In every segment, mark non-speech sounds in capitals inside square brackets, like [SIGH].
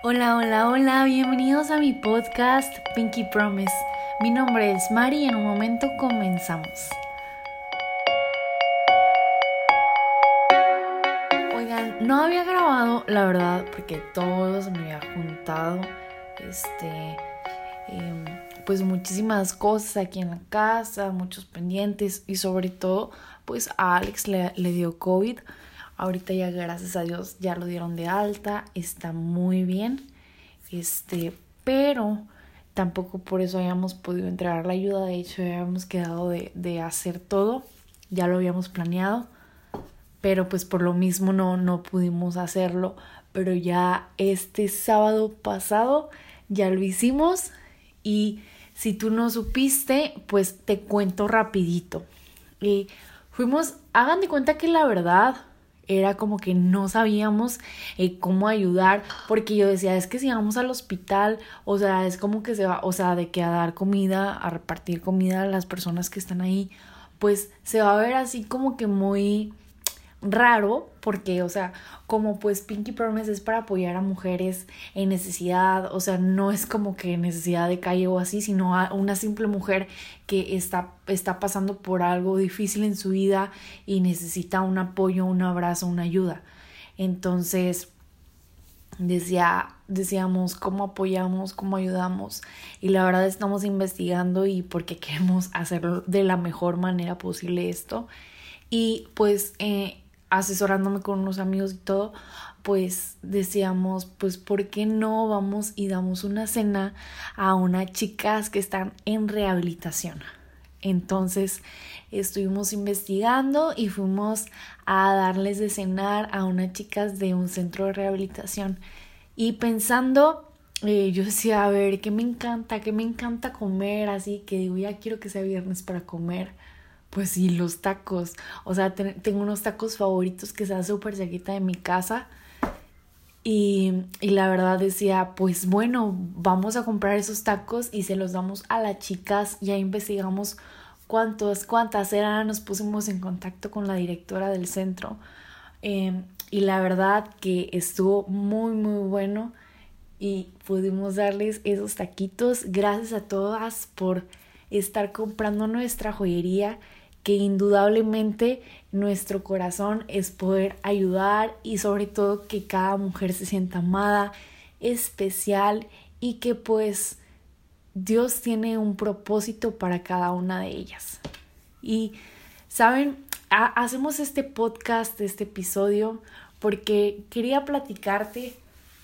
Hola, hola, hola, bienvenidos a mi podcast Pinky Promise. Mi nombre es Mari y en un momento comenzamos. Oigan, no había grabado, la verdad, porque todo se me había juntado. Este, em, pues muchísimas cosas aquí en la casa, muchos pendientes y sobre todo, pues a Alex le, le dio COVID. Ahorita ya gracias a Dios ya lo dieron de alta, está muy bien. Este, pero tampoco por eso hayamos podido entregar la ayuda, de hecho habíamos quedado de, de hacer todo, ya lo habíamos planeado, pero pues por lo mismo no, no pudimos hacerlo, pero ya este sábado pasado ya lo hicimos y si tú no supiste, pues te cuento rapidito. Y fuimos, hagan de cuenta que la verdad, era como que no sabíamos eh, cómo ayudar, porque yo decía, es que si vamos al hospital, o sea, es como que se va, o sea, de que a dar comida, a repartir comida a las personas que están ahí, pues se va a ver así como que muy raro porque, o sea, como pues Pinky Promise es para apoyar a mujeres en necesidad, o sea, no es como que necesidad de calle o así, sino a una simple mujer que está, está pasando por algo difícil en su vida y necesita un apoyo, un abrazo, una ayuda. Entonces, decía, decíamos cómo apoyamos, cómo ayudamos y la verdad estamos investigando y porque queremos hacerlo de la mejor manera posible esto. Y pues eh, asesorándome con unos amigos y todo, pues decíamos, pues, ¿por qué no vamos y damos una cena a unas chicas que están en rehabilitación? Entonces estuvimos investigando y fuimos a darles de cenar a unas chicas de un centro de rehabilitación. Y pensando, eh, yo decía, a ver, ¿qué me encanta? ¿Qué me encanta comer? Así que digo, ya quiero que sea viernes para comer pues sí, los tacos. O sea, tengo unos tacos favoritos que están súper cerquita de mi casa. Y, y, la verdad decía, pues bueno, vamos a comprar esos tacos y se los damos a las chicas. Ya investigamos cuántos, cuántas eran. Nos pusimos en contacto con la directora del centro. Em, y la verdad que estuvo muy, muy bueno. Y pudimos darles esos taquitos. Gracias a todas por estar comprando nuestra joyería que indudablemente nuestro corazón es poder ayudar y sobre todo que cada mujer se sienta amada, especial y que pues Dios tiene un propósito para cada una de ellas. Y saben, hacemos este podcast, este episodio, porque quería platicarte,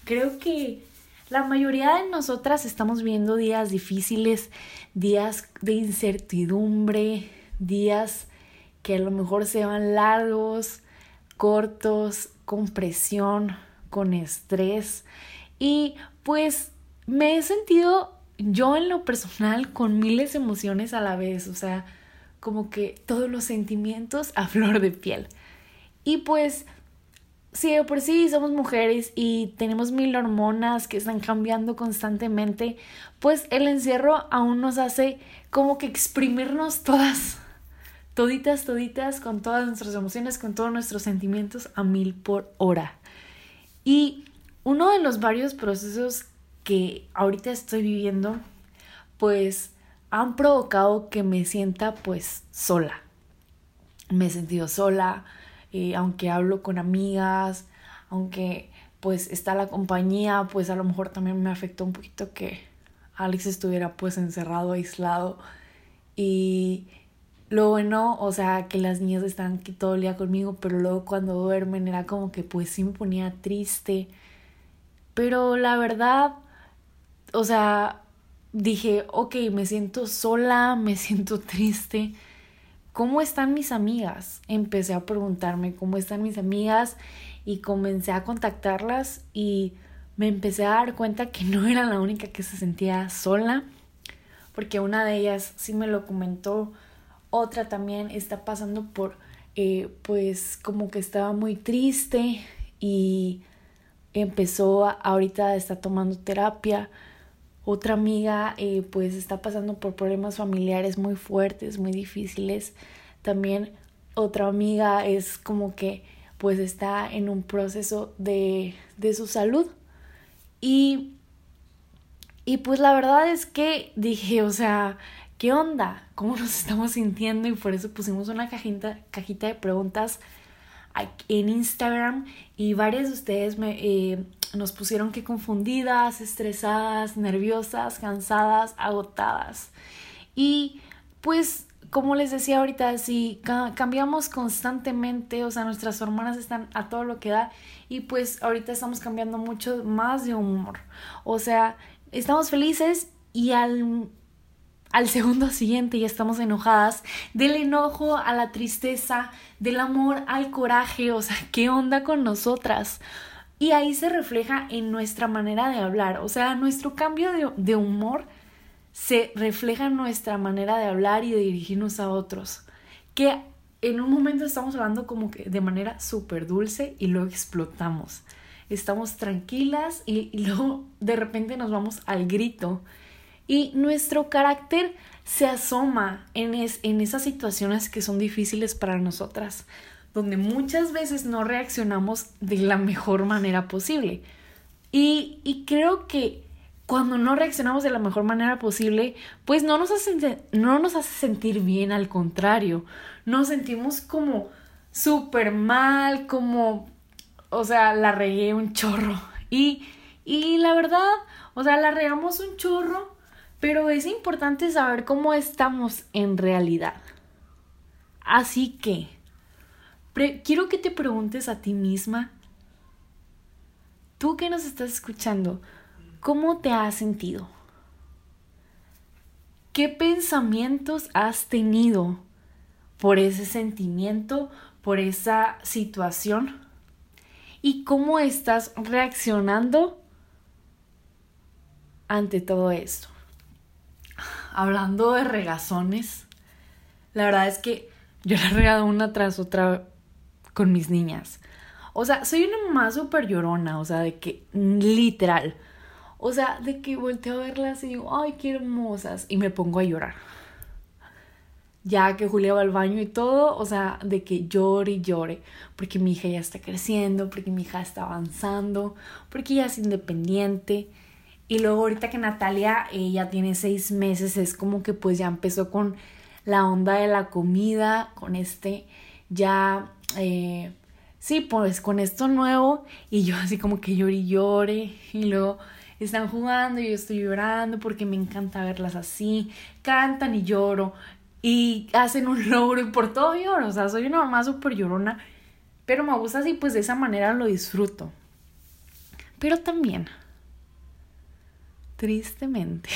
creo que la mayoría de nosotras estamos viendo días difíciles, días de incertidumbre, días que a lo mejor se van largos, cortos, con presión, con estrés. Y pues me he sentido yo en lo personal con miles de emociones a la vez, o sea, como que todos los sentimientos a [LAUGHS] flor de piel. Y pues, si por sí somos mujeres y tenemos mil hormonas que están cambiando constantemente, pues el encierro aún nos hace como que exprimirnos todas toditas, toditas, con todas nuestras emociones, con todos nuestros sentimientos a mil por hora. Y uno de los varios procesos que ahorita estoy viviendo, pues han provocado que me sienta pues sola. Me he sentido sola, eh, aunque hablo con amigas, aunque pues está la compañía, pues a lo mejor también me afectó un poquito que Alex estuviera pues encerrado, aislado y lo bueno, o sea, que las niñas están aquí todo el día conmigo, pero luego cuando duermen era como que pues sí me ponía triste. Pero la verdad, o sea, dije, ok, me siento sola, me [LAUGHS] siento triste. ¿Cómo están mis amigas? Empecé a preguntarme cómo están mis amigas y comencé a contactarlas y me empecé a dar cuenta que no era la única que se sentía sola, porque una de ellas sí me lo comentó otra también está pasando por, eh, pues como que estaba muy triste y empezó, ahorita está tomando terapia. Otra amiga eh, pues está pasando por problemas familiares muy fuertes, muy difíciles. También otra amiga es como que pues está en un proceso de, de su salud. Y, y pues la verdad es que dije, o sea, ¿qué onda? ¿Cómo nos estamos sintiendo? Y por eso pusimos una cajita, cajita de preguntas en Instagram y varias de ustedes me, eh, nos pusieron que confundidas, estresadas, nerviosas, cansadas, agotadas. Y pues, como les decía ahorita, si cambiamos constantemente, o sea, nuestras hormonas están a todo lo que da y pues ahorita estamos cambiando mucho más de humor. O sea, estamos felices y al al segundo siguiente ya estamos enojadas, del enojo a la tristeza, del amor al coraje, o sea, ¿qué onda con nosotras? Y ahí se refleja en nuestra manera de hablar, o sea, nuestro cambio de, humor se refleja en nuestra manera de hablar y de dirigirnos a otros, que en un momento estamos hablando como que de manera súper dulce y luego explotamos. Estamos tranquilas y, y luego de repente nos vamos al grito y nuestro carácter se asoma en, en esas situaciones que son difíciles para nosotras, donde muchas veces no reaccionamos de la mejor manera posible. Y, y creo que cuando no reaccionamos de la mejor manera posible, pues no nos, hace, no nos hace sentir bien, al contrario, nos sentimos como súper mal, como, o sea, la regué un chorro. Y, y la verdad, o sea, la regamos un chorro pero es importante saber cómo estamos en realidad. Así que, quiero que te preguntes a ti misma, tú que nos estás escuchando, ¿cómo te has sentido? ¿Qué pensamientos has tenido por ese sentimiento, por esa situación? ¿Y cómo estás reaccionando ante todo esto? Hablando de regazones, la verdad es que yo la he regado una tras otra con mis niñas. O sea, soy una mamá súper llorona, o sea, de que literal. O sea, de que volteo a verlas y digo, ay, qué hermosas. Y me pongo a llorar. Ya que Julia va al baño y todo, o sea, de que llore y llore. Porque mi hija ya está creciendo, porque mi hija está avanzando, porque ella es independiente. Y luego ahorita que Natalia ella tiene seis meses, es como que pues ya empezó con la onda de la comida, con este ya, eh, sí, pues con esto nuevo. Y yo así como que llore y llore. Y luego están jugando y yo estoy llorando porque me encanta verlas así. Cantan y lloro. Y hacen un [LAUGHS] logro y por todo lloro. O sea, soy una mamá súper llorona. Pero me gusta así, pues de esa manera lo disfruto. Pero también tristemente,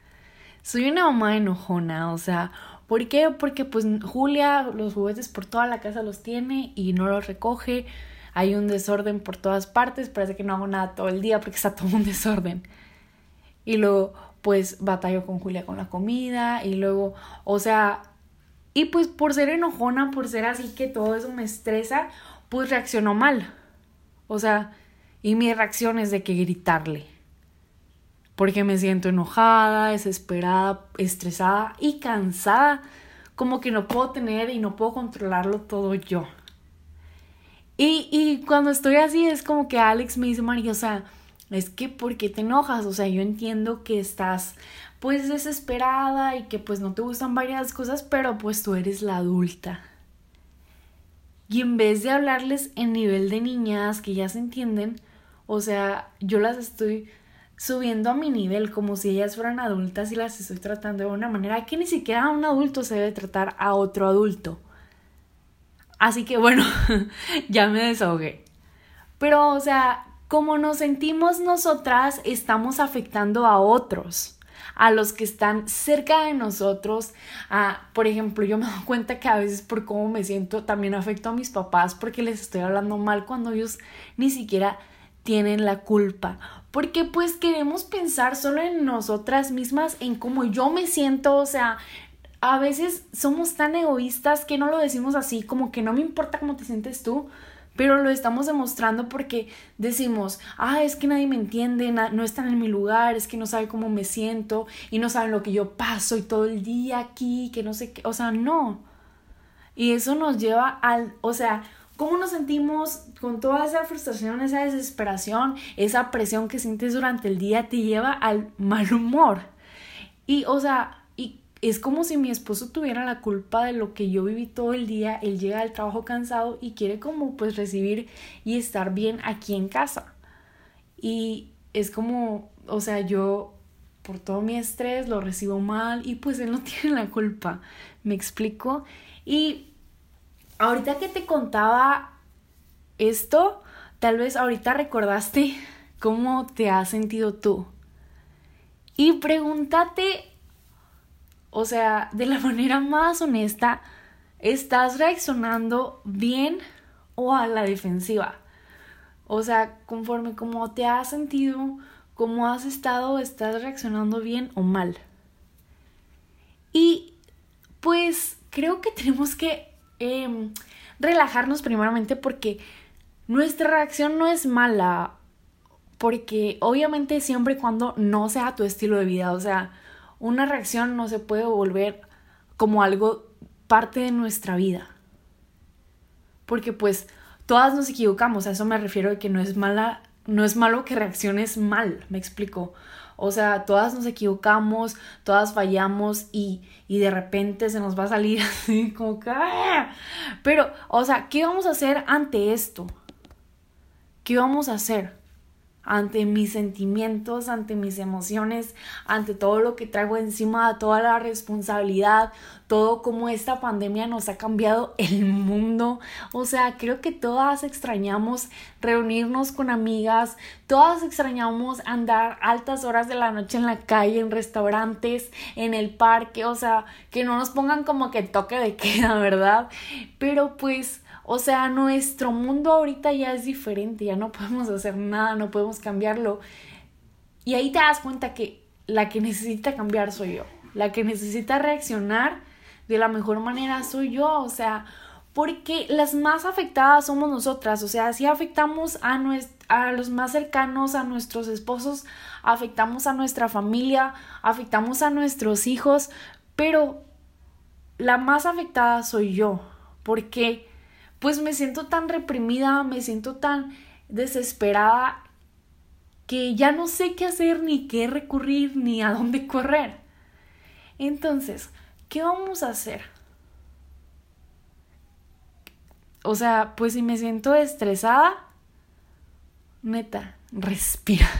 [LAUGHS] soy una mamá enojona, o sea, ¿por qué? Porque pues Julia los juguetes por toda la casa los tiene y no los recoge, hay un desorden por todas partes, parece que no hago nada todo el día porque está todo un desorden. Y luego pues batallo con Julia con la comida y luego, o sea, y pues por ser enojona, por ser así que todo eso me estresa, pues reacciono mal. O sea, y mi reacción es de que gritarle porque me siento enojada, desesperada, estresada y cansada, como que no puedo tener y no puedo controlarlo todo yo. Y, y cuando estoy así es como que Alex me dice, María, o sea, es que ¿por qué te enojas? O sea, yo entiendo que estás pues desesperada y que pues no te gustan varias cosas, pero pues tú eres la adulta. Y en vez de hablarles en nivel de niñas que ya se entienden, o sea, yo las estoy subiendo a mi nivel como si ellas fueran adultas y las estoy tratando de una manera que ni siquiera un adulto se debe tratar a otro adulto. Así que bueno, [LAUGHS] ya me desahogué. Pero, o sea, como nos sentimos nosotras, estamos afectando a otros, a los que están cerca de nosotros. A, por ejemplo, yo me doy cuenta que a veces por cómo me siento también afecto a mis papás porque les estoy hablando mal cuando ellos ni siquiera tienen la culpa porque pues queremos pensar solo en nosotras mismas, en cómo yo me siento, o sea, a veces somos tan egoístas que no lo decimos así, como que no me importa cómo te sientes tú, pero lo estamos demostrando porque decimos, ah, es que nadie me entiende, no están en mi lugar, es que no sabe cómo me siento y no saben lo que yo paso y todo el día aquí, que no sé qué, o sea, no. Y eso nos lleva al, o sea, ¿Cómo nos sentimos con toda esa frustración, esa desesperación, esa presión que sientes durante el día te lleva al mal humor? Y, o sea, y es como si mi esposo tuviera la culpa de lo que yo viví todo el día. Él llega al trabajo cansado y quiere como pues recibir y estar bien aquí en casa. Y es como, o sea, yo por todo mi estrés lo recibo mal y pues él no [LAUGHS] tiene la culpa. ¿Me explico? Y ahorita que te contaba esto, tal vez ahorita recordaste [LAUGHS] cómo te has sentido tú. Y pregúntate, o sea, de la [LAUGHS] manera más honesta, ¿estás reaccionando bien o a la defensiva? O sea, conforme cómo te has sentido, cómo has estado, ¿estás reaccionando bien o mal? Y pues creo que tenemos que Em, relajarnos primeramente porque nuestra reacción no es mala, porque obviamente siempre y cuando no sea tu estilo de vida, o sea, una reacción no se puede volver como algo parte de nuestra vida. Porque pues todas nos equivocamos, a eso me refiero de que no es mala, no es malo que reacciones mal, me explico. O sea, todas nos equivocamos, todas fallamos y, y de repente se nos va a salir [LAUGHS] así como que... ¡ah! Pero, o sea, ¿qué vamos a hacer ante esto? ¿Qué vamos a hacer? Ante mis sentimientos, ante mis emociones, ante todo lo que traigo encima, toda la responsabilidad, todo como esta pandemia nos ha cambiado el mundo. O sea, creo que todas extrañamos reunirnos con amigas, todas extrañamos andar altas horas de la noche en la calle, en restaurantes, en el parque, o sea, que no nos pongan como que toque de [LAUGHS] queda, ¿verdad? Pero pues o sea, nuestro mundo ahorita ya es diferente, ya no podemos hacer nada, no podemos cambiarlo. Y ahí te das cuenta que la que necesita cambiar soy yo, la que necesita reaccionar de la mejor manera soy yo, o sea, porque las más afectadas somos nosotras, o sea, si afectamos a, a los más cercanos, a nuestros esposos, afectamos a nuestra familia, afectamos a nuestros hijos, pero la más afectada soy yo, porque pues me siento tan reprimida, me siento tan desesperada que ya no sé qué hacer, ni qué recurrir, ni a dónde correr. Entonces, ¿qué vamos a hacer? O sea, pues si me siento estresada, neta, respira.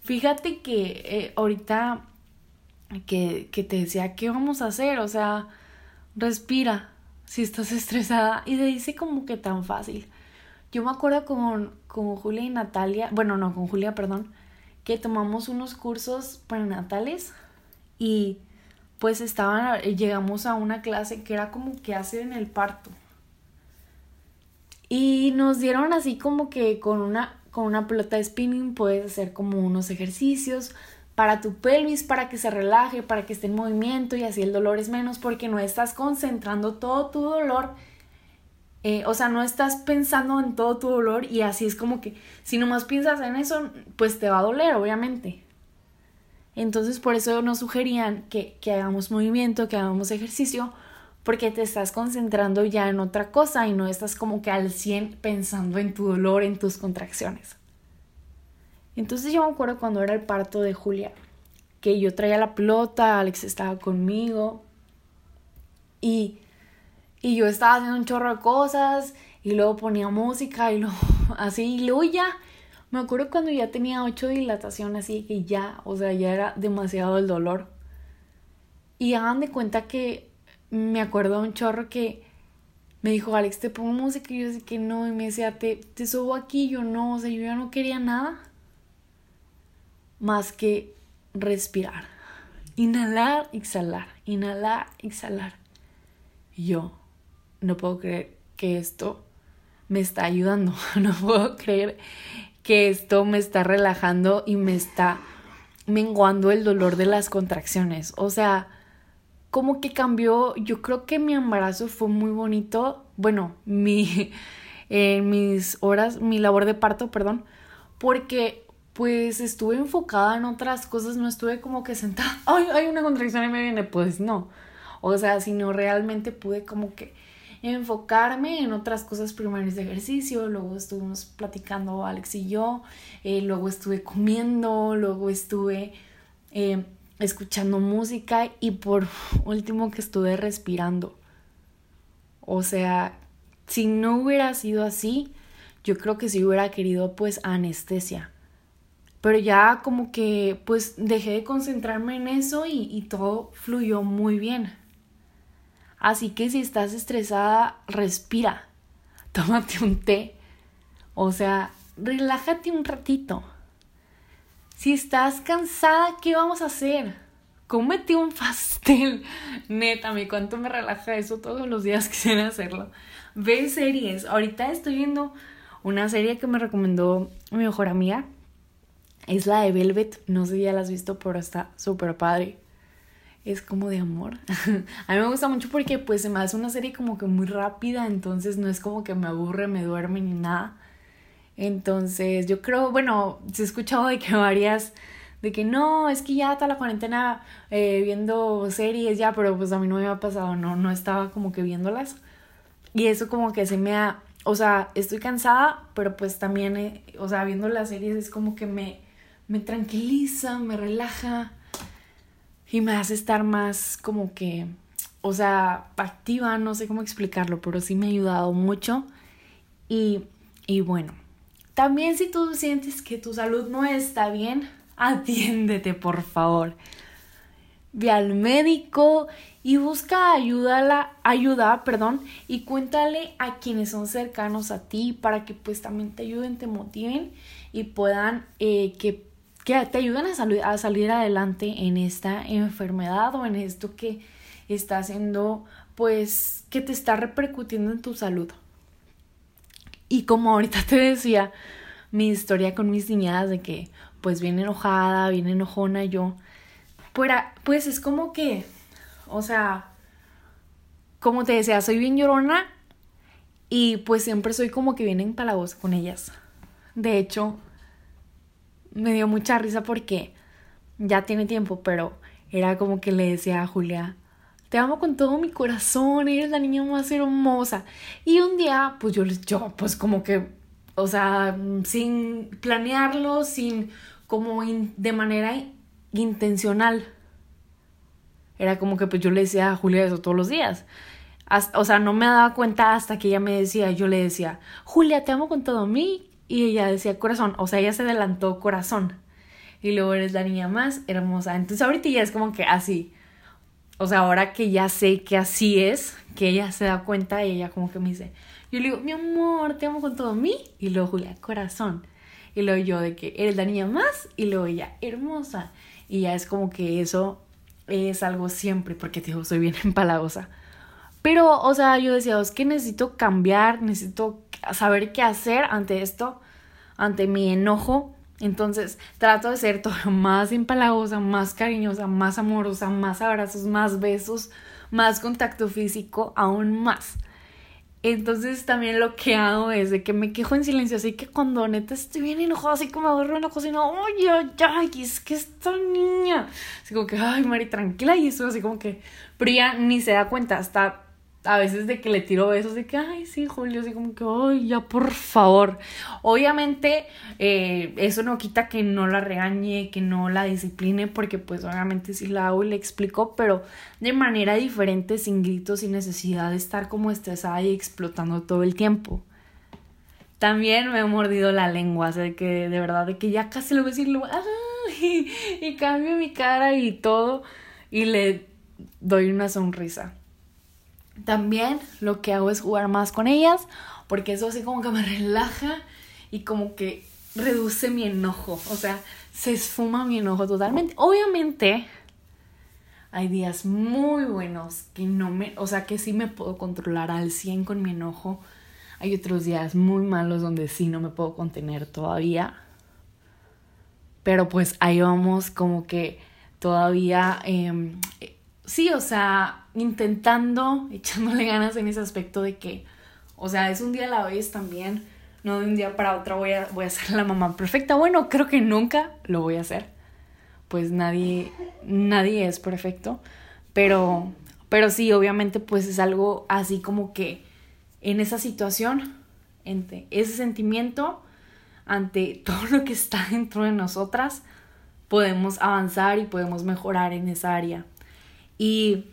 Fíjate que eh, ahorita que, que te decía, ¿qué vamos a hacer? O sea, respira si estás estresada y te dice como que tan fácil. Yo me acuerdo con, con Julia y Natalia, bueno, no, con Julia, perdón, que tomamos unos cursos prenatales y pues estaban, llegamos a una clase que era como que hacer en el parto. Y nos dieron así como que con una, con una pelota de spinning puedes hacer como unos ejercicios para tu pelvis, para que se relaje, para que esté en movimiento y así el dolor es menos porque no estás concentrando todo tu dolor. Eh, o sea, no estás pensando en todo tu dolor y así es como que si nomás piensas en eso, pues te va a doler, obviamente. Entonces por eso nos sugerían que, que hagamos movimiento, que hagamos ejercicio, porque te estás concentrando ya en otra cosa y no estás como que al 100 pensando en tu dolor, en tus contracciones. Entonces yo me acuerdo cuando era el parto de Julia, que yo traía la pelota, Alex estaba conmigo y, y yo estaba haciendo un chorro de cosas y luego ponía música y luego [LAUGHS] así, y luego ya, me acuerdo cuando ya tenía ocho dilataciones así que ya, o sea, ya era demasiado el dolor. Y hagan de cuenta que me acuerdo un chorro que me dijo, Alex, te pongo música y yo decía que no, y me decía, te, te subo aquí, yo no, o sea, yo ya no quería nada más que respirar. Inhalar, exhalar, inhalar, exhalar. yo no puedo creer que esto me está ayudando, [LAUGHS] no puedo creer que esto me está relajando y me está menguando el dolor de las contracciones. O sea, como que cambió, yo creo que mi embarazo fue muy bonito, bueno, mi, [LAUGHS] mis horas, mi labor de parto, perdón, porque pues estuve enfocada en otras cosas, no estuve como que sentada, [LAUGHS] ay, hay una contracción y me viene, pues no. O sea, sino realmente pude como que enfocarme en otras cosas primero de ejercicio, luego estuvimos platicando Alex y yo, eh, luego estuve comiendo, luego estuve eh, escuchando música y por [LAUGHS] último que estuve respirando. O sea, si no hubiera sido así, yo creo que sí hubiera querido pues anestesia. Pero ya como que pues dejé de concentrarme en eso y, todo fluyó muy bien. Así que si estás estresada, respira. [LAUGHS] Tómate un té. O sea, relájate un ratito. Si estás cansada, ¿qué vamos a hacer? Cómete un pastel. [LAUGHS] Neta, mi cuánto me relaja eso todos los días [LAUGHS] quisiera hacerlo. Ve series. Ahorita estoy viendo una serie que me recomendó mi mejor amiga. Es la de Velvet. No sé si ya la has visto, pero está súper padre. Es como de amor. [LAUGHS] a mí me gusta mucho porque pues se me hace una serie como que muy rápida. Entonces no es como que me aburre, me duerme ni nada entonces, yo creo, bueno, se ha escuchado de que varias, de que no, es que ya está la cuarentena eh, viendo series ya, pero pues a mí no me ha pasado, no, no estaba como que viéndolas. Y eso como que se me ha, o sea, estoy cansada, pero pues también, eh, o sea, viendo las series es como que me, me tranquiliza, me relaja y me hace estar más como que, o sea, activa, no sé cómo explicarlo, pero sí me ha ayudado mucho. Y, y bueno, también si tú sientes que tu salud no está bien, atiéndete por favor. Ve al médico y busca ayuda, ayuda, perdón, y cuéntale a quienes son cercanos a ti para que pues también te ayuden, te motiven y puedan eh, que, que, te ayuden a, a salir adelante en esta enfermedad o en esto que está haciendo pues que te está repercutiendo en tu salud. Y como ahorita te decía, mi historia con mis niñadas de que pues bien enojada, bien enojona yo, pues es como que, o sea, como te decía, soy bien llorona y pues siempre soy como que bien empalagosa con ellas. De hecho, me dio mucha risa porque ya tiene tiempo, pero era como que le decía a Julia, te amo con todo mi corazón, eres la niña más hermosa. Y un día, pues yo, yo pues como que, o sea, sin planearlo, sin como de manera intencional. Era como que pues yo le decía a Julia eso todos los días. o sea, no me daba cuenta hasta que ella me decía, yo le decía, Julia, te amo con todo mí. Y ella decía corazón, o sea, ella se adelantó corazón. Y luego eres la niña más hermosa. Entonces ahorita ya es como que así o sea, ahora que ya sé que así es, que ella se da cuenta y ella como que me dice, yo le digo, mi amor, te amo con todo mí. Y luego Julia, corazón. Y luego yo de que eres la niña más y luego ella, hermosa. Y ya es como que eso es algo siempre, porque te digo, soy bien [LAUGHS] empalagosa. Pero, o sea, yo decía, es que necesito cambiar, necesito saber qué hacer ante esto, ante mi enojo entonces trato de ser todo más empalagosa, más cariñosa, más amorosa, más abrazos, más besos, más contacto físico, aún más. Entonces también lo que hago es de que me quejo en silencio, así que cuando neta estoy bien enojada, así como agarro en la cocina, oye, ay, es que esta niña, así como que, ay, Mari, tranquila, y eso así como que, pero ya ni se da cuenta, hasta a veces de que le tiro besos de que, ay, sí, Julio, así como que, ay, ya por favor. Obviamente, eh, eso no quita que no la regañe, que no la discipline, porque pues obviamente sí la hago y le explico, pero de manera diferente, sin gritos, sin necesidad de estar como estresada y explotando todo el tiempo. También me he mordido la lengua, o sea, de que de verdad, de que ya casi lo voy a decir, y, y cambio mi cara y todo, y le doy una sonrisa. También lo que hago es jugar más con ellas, porque eso así como que me relaja y como que reduce mi enojo, o sea, se esfuma mi enojo totalmente. Obviamente hay días muy buenos que no me, o sea, que sí me puedo controlar al 100 con mi enojo. Hay otros días muy malos donde sí no me puedo contener todavía. Pero pues ahí vamos como que todavía, em, sí, o sea, intentando, [LAUGHS] echándole ganas en ese aspecto de que, o sea, es un día a la vez también, no de un día para otro voy a, voy a ser la mamá perfecta. Bueno, creo que nunca lo voy a hacer, pues nadie, nadie es perfecto, pero, pero sí, obviamente pues es algo así como que en esa situación, ante ese sentimiento, ante [LAUGHS] todo lo que está dentro de nosotras, podemos avanzar y podemos mejorar en esa área. Y,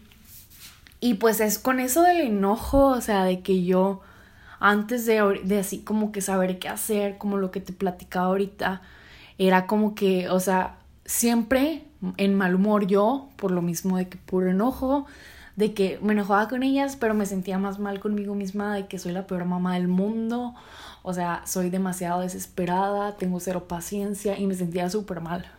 y pues es con eso del enojo, o sea, de que yo antes de, de así como que saber qué hacer, como lo que te platicaba ahorita, era como que, o sea, siempre en mal humor yo, por lo mismo de que puro enojo, de que me enojaba con ellas, pero me sentía más mal conmigo misma, de que soy la peor mamá del mundo, o sea, soy demasiado desesperada, tengo cero paciencia y me sentía súper mal.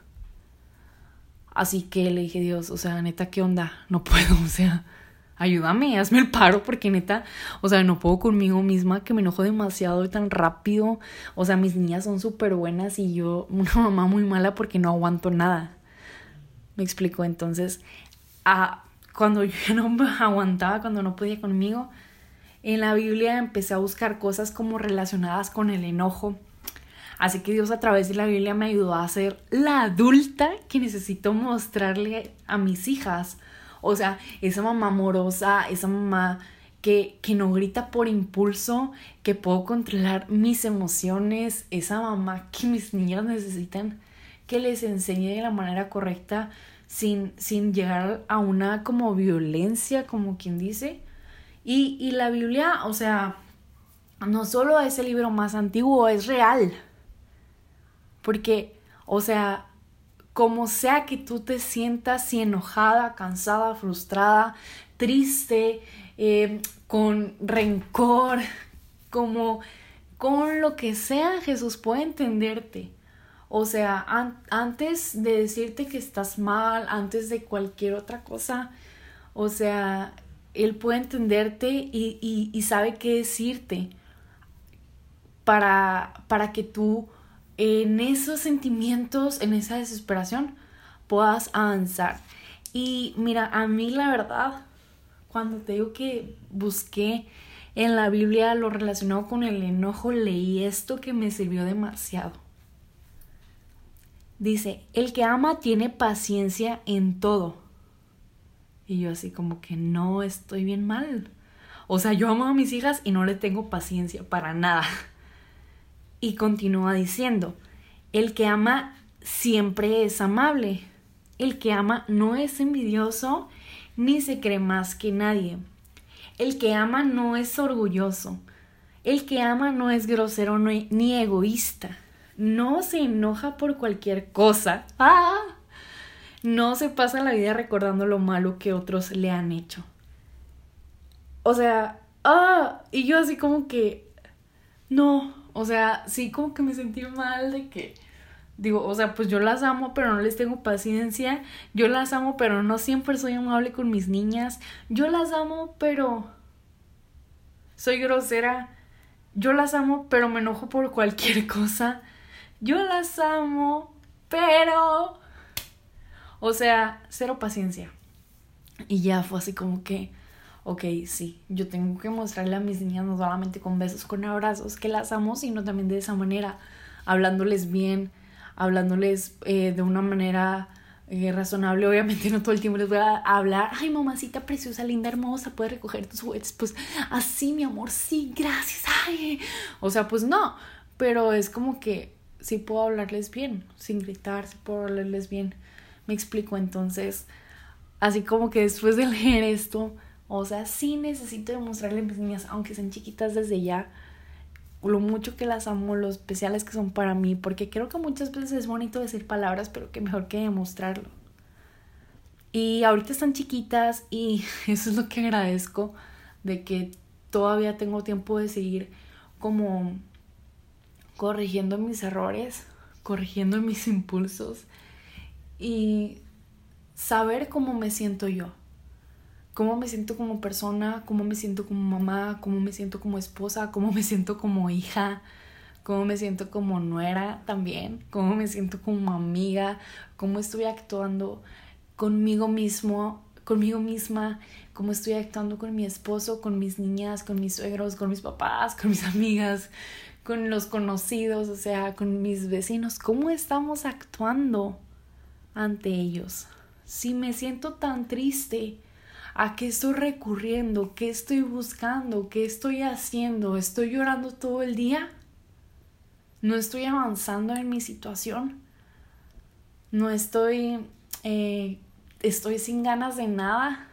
Así que le dije, Dios, o sea, neta, ¿qué onda? No puedo, [LAUGHS] o sea, ayúdame, hazme el paro porque neta, o sea, no puedo conmigo misma que me enojo demasiado y tan rápido. O sea, mis niñas son súper buenas y yo [LAUGHS] una mamá muy mala porque no aguanto nada. Me explico, entonces, a, cuando yo no me aguantaba, cuando no podía conmigo, en la Biblia empecé a buscar cosas como relacionadas con el enojo. Así que Dios a través de la Biblia me ayudó a ser la adulta que necesito mostrarle a mis hijas o sea, esa mamá amorosa, esa mamá que, que no grita por impulso, que puedo controlar mis emociones, esa mamá que mis niños necesitan que les enseñe de la manera correcta sin, sin llegar a una como violencia, como quien dice. Y, y la Biblia, o sea, no solo es el libro más antiguo, es real. Porque, o sea, como sea que tú te sientas, si enojada, cansada, frustrada, triste, eh, con rencor, [LAUGHS] como con lo que sea, Jesús puede entenderte. O sea, antes de decirte que estás mal, antes de cualquier otra cosa, o sea, Él puede entenderte y, y sabe qué decirte para, para que tú en esos sentimientos, en esa desesperación, puedas avanzar. Y mira, a mí la verdad, cuando te digo que busqué en la Biblia lo relacionado con el enojo, leí esto que me sirvió demasiado. Dice, el que ama tiene paciencia en todo. Y yo así como que no estoy bien mal. O sea, yo amo a mis hijas y no le tengo paciencia para nada. Y continúa diciendo, el que ama siempre es amable. El que ama no es envidioso ni se cree más que nadie. El que ama no es orgulloso. El que ama no es grosero ni egoísta. No se enoja por cualquier cosa. ¡Ah! No se pasa la vida recordando lo malo que otros le han hecho. O sea, ¡ah! Y yo así como que... No, o sea, sí como que me sentí mal de que, digo, o sea, pues yo las amo, pero no les tengo paciencia. Yo las amo, pero no siempre soy amable con mis niñas. Yo las amo, pero soy grosera. Yo las amo, pero me enojo por cualquier [LAUGHS] cosa. Yo las amo, pero... O sea, cero paciencia. Y ya fue así como que ok, sí, yo tengo que mostrarle a mis niñas no solamente con besos, con abrazos, que las amo, sino también de esa manera, hablándoles bien, hablándoles eh, de una manera eh, razonable. Obviamente no todo el tiempo les voy a hablar, ay mamacita preciosa, linda, hermosa, puedes recoger tus juguetes, pues así mi amor, sí, gracias, ay. O sea, pues no, pero es como que sí puedo hablarles bien, sin gritar, sí puedo hablarles bien. Me explico entonces, así como que después de leer esto, o sea, sí necesito demostrarle a mis niñas, aunque sean chiquitas desde ya, lo mucho que las amo, lo especiales que son para mí, porque creo que muchas veces es bonito decir palabras, pero que mejor que demostrarlo. Y ahorita están chiquitas y [LAUGHS] eso es lo que agradezco de que todavía tengo tiempo de seguir como corrigiendo mis errores, corrigiendo mis impulsos y saber cómo me siento yo cómo me siento como persona, cómo me siento como mamá, cómo me siento como esposa, cómo me siento como hija, cómo me siento como nuera también, cómo me siento como amiga, cómo estoy actuando conmigo mismo, conmigo misma, cómo estoy actuando con mi esposo, con mis niñas, con mis suegros, con mis papás, con mis [LAUGHS] amigas, con los conocidos, o sea, con mis vecinos, cómo estamos actuando ante ellos. Si me siento tan triste, ¿A qué estoy recurriendo? ¿Qué estoy buscando? ¿Qué estoy haciendo? ¿Estoy llorando todo el día? ¿No estoy avanzando en mi situación? ¿No estoy... Eh, estoy sin ganas de nada?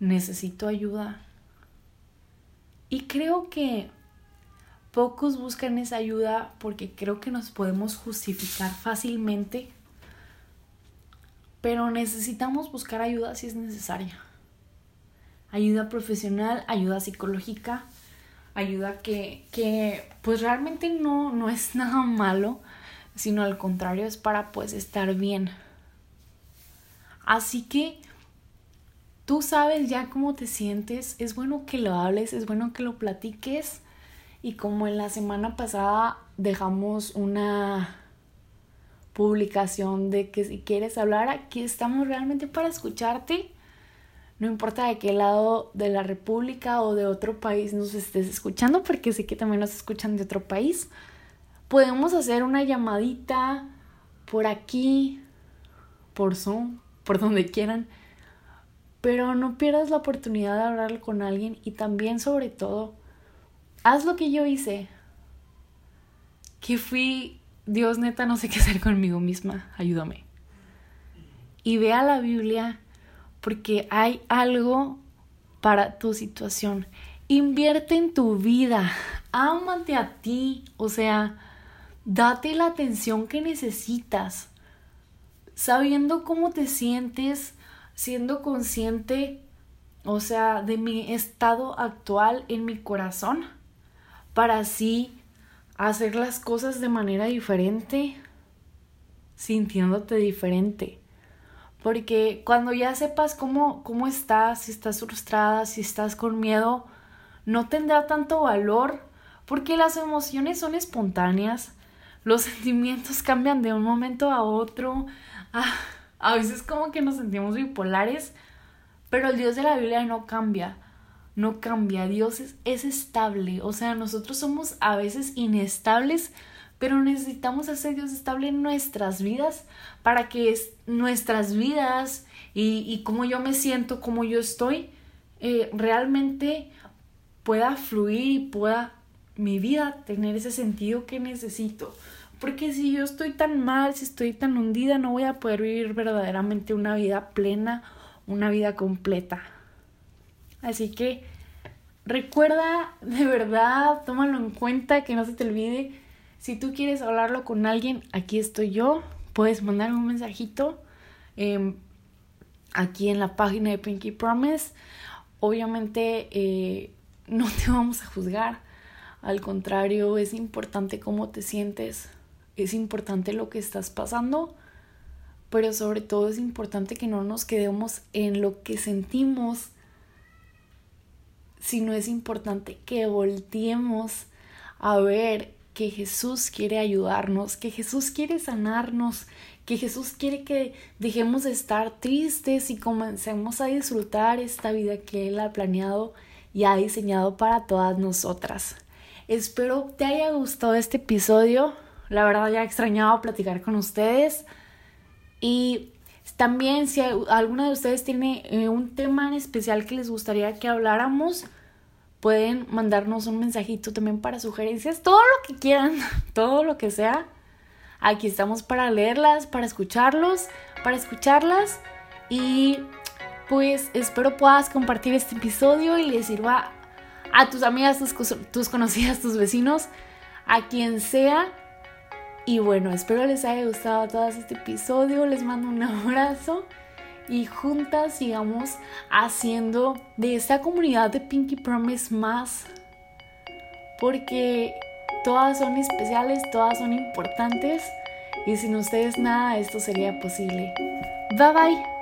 Necesito ayuda. Y creo que pocos buscan esa ayuda porque creo que nos podemos justificar fácilmente, pero necesitamos buscar ayuda si es necesaria. Ayuda profesional, ayuda psicológica, ayuda que, que pues realmente no, no es [LAUGHS] nada malo, sino al contrario es para pues estar bien. Así que tú sabes ya cómo te sientes, es bueno que lo hables, es bueno que lo platiques y como en la semana pasada dejamos una publicación de que si quieres hablar, aquí estamos realmente para escucharte. No importa de qué lado de la República o de otro país nos estés escuchando, porque sé que también nos escuchan de otro país. Podemos hacer una llamadita por aquí, por Zoom, por donde quieran. Pero no pierdas la oportunidad de hablar con alguien y también sobre todo haz lo que yo hice. Que fui, Dios neta, no sé qué hacer conmigo misma, ayúdame. Y vea la Biblia porque hay algo para tu situación. Invierte en tu vida, ámate a ti, o sea, date la atención que necesitas, sabiendo cómo te sientes, siendo consciente, o sea, de mi estado actual en mi corazón para así hacer las cosas de manera diferente, sintiéndote diferente. Porque cuando ya sepas cómo, cómo estás, si estás frustrada, si estás con miedo, no tendrá tanto valor porque las emociones son espontáneas, los [LAUGHS] sentimientos cambian de un momento a otro, ah, a veces como que nos sentimos bipolares, pero el Dios de la Biblia no cambia no cambia, Dios es, es, estable, o sea, nosotros somos a veces inestables, pero necesitamos hacer Dios estable en nuestras vidas para que es, nuestras vidas y, y cómo yo me siento, cómo yo estoy, eh, realmente pueda fluir y pueda mi vida tener ese sentido que necesito. Porque si yo estoy tan mal, si estoy tan hundida, no voy a poder vivir verdaderamente una vida plena, una vida completa. Así que recuerda de verdad, tómalo en cuenta, que no se te olvide. Si tú quieres hablarlo con alguien, aquí estoy yo. Puedes mandar un mensajito em, aquí en la página de Pinky Promise. Obviamente eh, no te [LAUGHS] vamos a juzgar. Al contrario, es importante cómo te sientes. Es importante lo que estás pasando. Pero sobre todo es importante que no nos quedemos en lo que sentimos sino es importante que volteemos a ver que Jesús quiere ayudarnos, que Jesús quiere sanarnos, que Jesús quiere que dejemos de estar tristes y comencemos a disfrutar esta vida que Él ha planeado y ha diseñado para todas nosotras. Espero te haya gustado este episodio. La verdad ya extrañaba platicar con ustedes. Y también si alguna de ustedes tiene eh, un tema en especial que les gustaría que habláramos, pueden mandarnos un mensajito también para sugerencias, todo lo que quieran, [LAUGHS] todo lo que sea. Aquí estamos para leerlas, para escucharlos, para escucharlas y pues espero puedas compartir este episodio y les sirva a tus amigas, tus, tus conocidas, tus vecinos, a quien sea. Y bueno, espero les haya gustado todo este episodio. Les mando un [LAUGHS] abrazo y juntas sigamos haciendo de esta comunidad de Pinky Promise más porque todas son especiales, todas son importantes y sin ustedes nada de esto sería posible. Bye bye.